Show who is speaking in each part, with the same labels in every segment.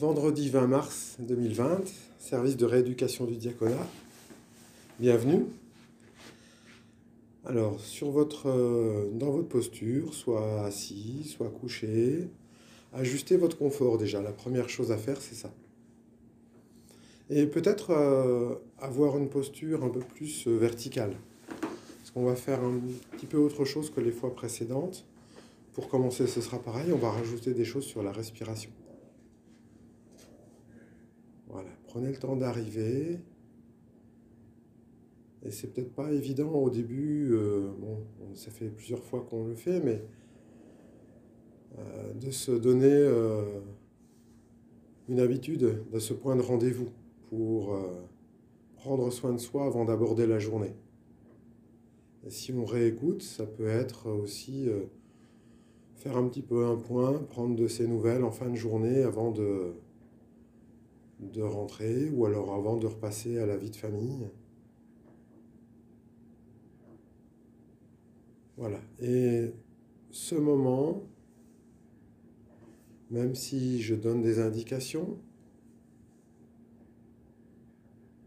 Speaker 1: Vendredi 20 mars 2020, service de rééducation du diaconat. Bienvenue. Alors, sur votre, euh, dans votre posture, soit assis, soit couché, ajustez votre confort déjà. La première chose à faire, c'est ça. Et peut-être euh, avoir une posture un peu plus euh, verticale. Parce qu'on va faire un petit peu autre chose que les fois précédentes. Pour commencer, ce sera pareil. On va rajouter des choses sur la respiration. Voilà, prenez le temps d'arriver. Et c'est peut-être pas évident au début, euh, bon, ça fait plusieurs fois qu'on le fait, mais euh, de se donner euh, une habitude de ce point de rendez-vous pour prendre soin de soi avant d'aborder la journée. Si on réécoute, ça peut être aussi faire un petit peu un point, prendre de ses nouvelles en fin de journée avant de, de rentrer ou alors avant de repasser à la vie de famille. Voilà. Et ce moment, même si je donne des indications,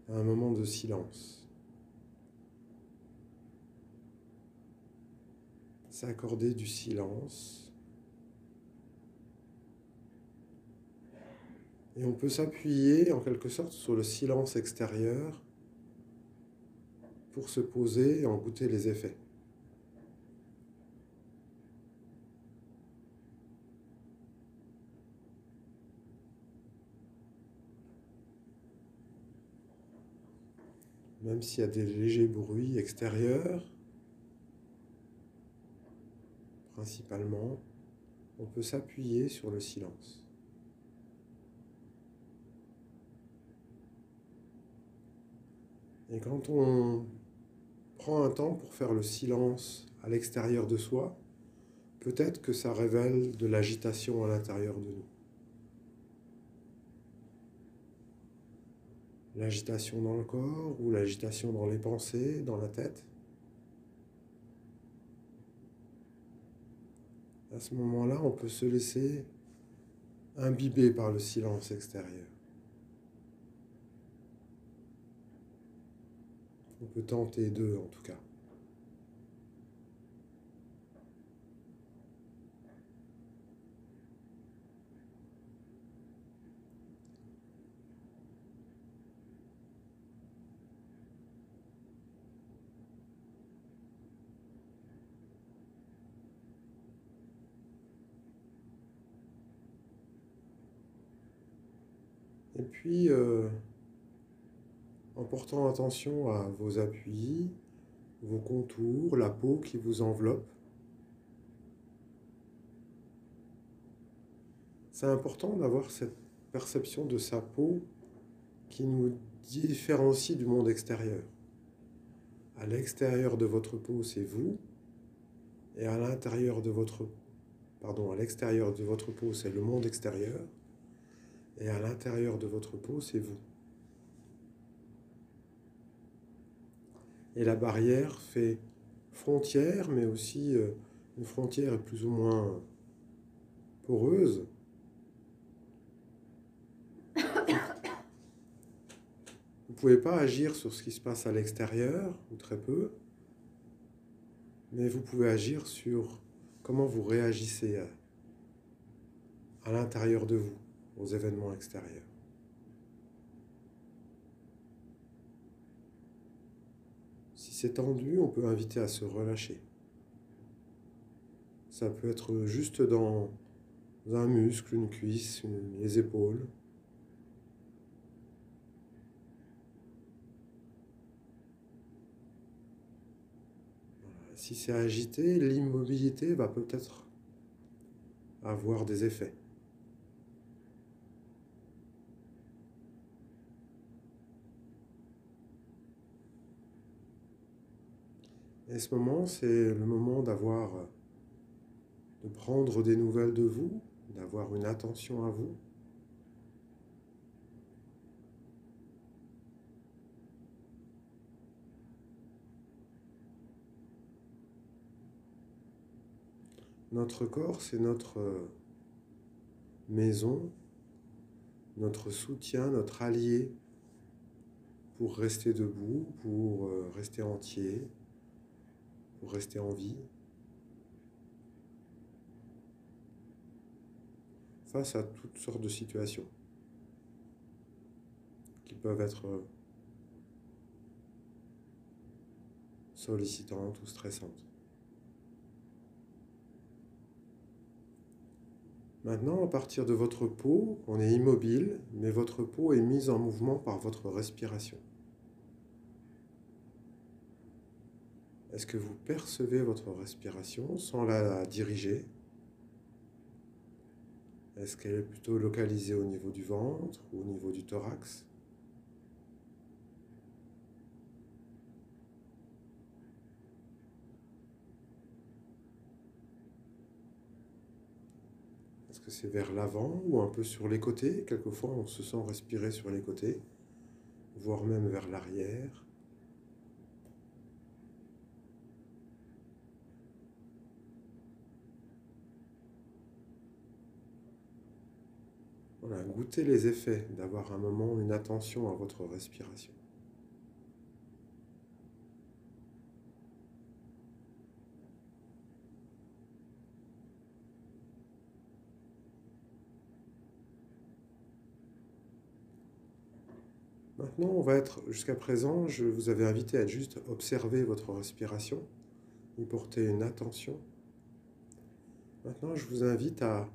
Speaker 1: un moment de silence. S'accorder du silence Et on peut s'appuyer en quelque sorte sur le silence extérieur pour se poser et en goûter les effets. Même s'il y a des légers bruits extérieurs, principalement, on peut s'appuyer sur le silence. Et quand on prend un temps pour faire le silence à l'extérieur de soi, peut-être que ça révèle de l'agitation à l'intérieur de nous. L'agitation dans le corps ou l'agitation dans les pensées, dans la tête. À ce moment-là, on peut se laisser imbiber par le silence extérieur. On peut tenter deux en tout cas. Et puis, euh, en portant attention à vos appuis, vos contours, la peau qui vous enveloppe. C'est important d'avoir cette perception de sa peau qui nous différencie du monde extérieur. À l'extérieur de votre peau, c'est vous, et à l'intérieur de votre à l'extérieur de votre peau, c'est le monde extérieur, et à l'intérieur de votre peau, c'est vous. Et la barrière fait frontière, mais aussi euh, une frontière plus ou moins poreuse. Vous ne pouvez pas agir sur ce qui se passe à l'extérieur, ou très peu, mais vous pouvez agir sur comment vous réagissez à l'intérieur de vous, aux événements extérieurs. Tendu, on peut inviter à se relâcher. Ça peut être juste dans un muscle, une cuisse, les épaules. Si c'est agité, l'immobilité va peut-être avoir des effets. Et ce moment, c'est le moment d'avoir, de prendre des nouvelles de vous, d'avoir une attention à vous. Notre corps, c'est notre maison, notre soutien, notre allié pour rester debout, pour euh, rester entier, rester en vie. Face à toutes sortes de situations qui peuvent être sollicitantes ou stressantes. Maintenant, à partir de votre peau, on est immobile, mais votre peau est mise en mouvement par votre respiration. Est-ce que vous percevez votre respiration sans la diriger? Est-ce qu'elle est plutôt localisée au niveau du ventre ou au niveau du thorax? Est-ce que c'est vers l'avant ou un peu sur les côtés? Quelquefois, on se sent respirer sur les côtés, voire même vers l'arrière. Voilà, goûtez les effets d'avoir un moment, une attention à votre respiration. Maintenant, on va être, jusqu'à présent, je vous avais invité à juste observer votre respiration, y porter une attention. Maintenant, je vous invite à,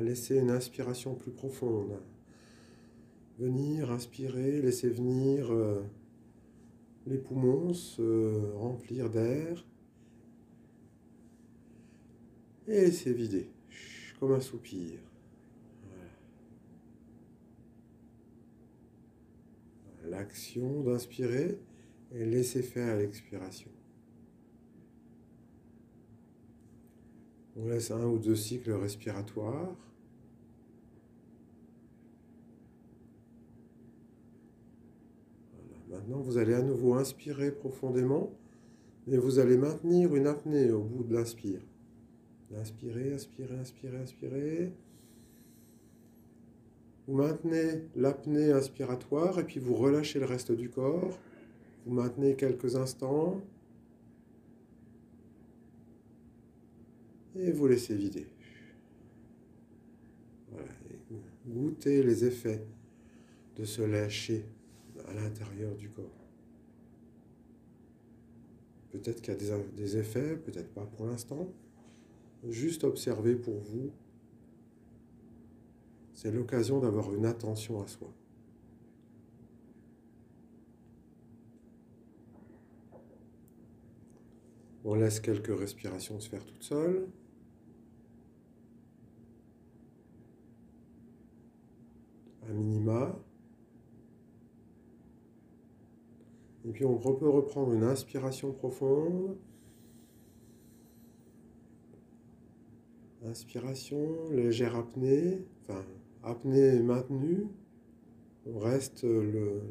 Speaker 1: laisser une inspiration plus profonde. Venir, inspirer, laisser venir euh, les poumons se remplir d'air et laisser vider, comme un soupir. l'action d'inspirer et laisser faire l'expiration. On laisse un ou deux cycles respiratoires. Maintenant, vous allez à nouveau inspirer profondément et vous allez maintenir une apnée au bout de l'inspire. Inspirez, inspirez, inspirez, inspirez. Vous maintenez l'apnée inspiratoire et puis vous relâchez le reste du corps. Vous maintenez quelques instants. Et vous laissez vider. Goûtez les effets de se lâcher à l'intérieur du corps. Peut-être qu'il y a des, effets, peut-être pas pour l'instant. Juste observez pour vous c'est l'occasion d'avoir une attention à soi. On laisse quelques respirations se faire toutes seules. Minima. Et puis on peut reprendre une inspiration profonde. Inspiration, légère apnée, enfin apnée maintenue, on reste le,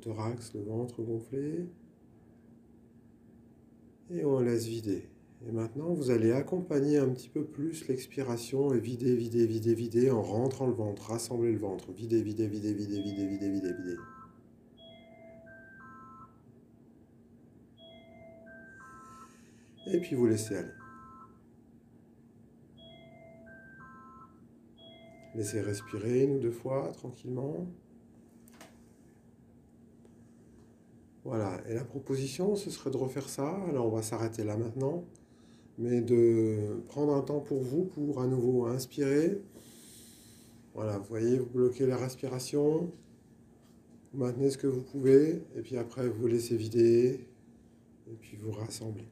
Speaker 1: thorax, le ventre gonflé, et on laisse vider. Et maintenant, vous allez accompagner un petit peu plus l'expiration et vider, vider, vider, vider en rentrant le ventre, rassembler le ventre, vider, vider, vider, vider, vider, vider, vider, vider. Et puis vous laissez aller. Laissez respirer une ou deux fois tranquillement. Voilà, et la proposition, ce serait de refaire ça. Alors on va s'arrêter là maintenant, mais de prendre un temps pour vous, pour à nouveau inspirer. Voilà, vous voyez, vous bloquez la respiration, vous maintenez ce que vous pouvez, et puis après vous laissez vider, et puis vous rassemblez.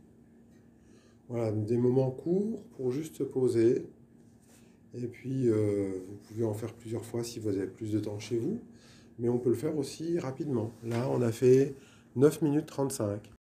Speaker 1: Voilà, des moments courts pour juste se poser, et puis, euh, vous pouvez en faire plusieurs fois si vous avez plus de temps chez vous. Mais on peut le faire aussi rapidement. Là, on a fait 9 minutes 35.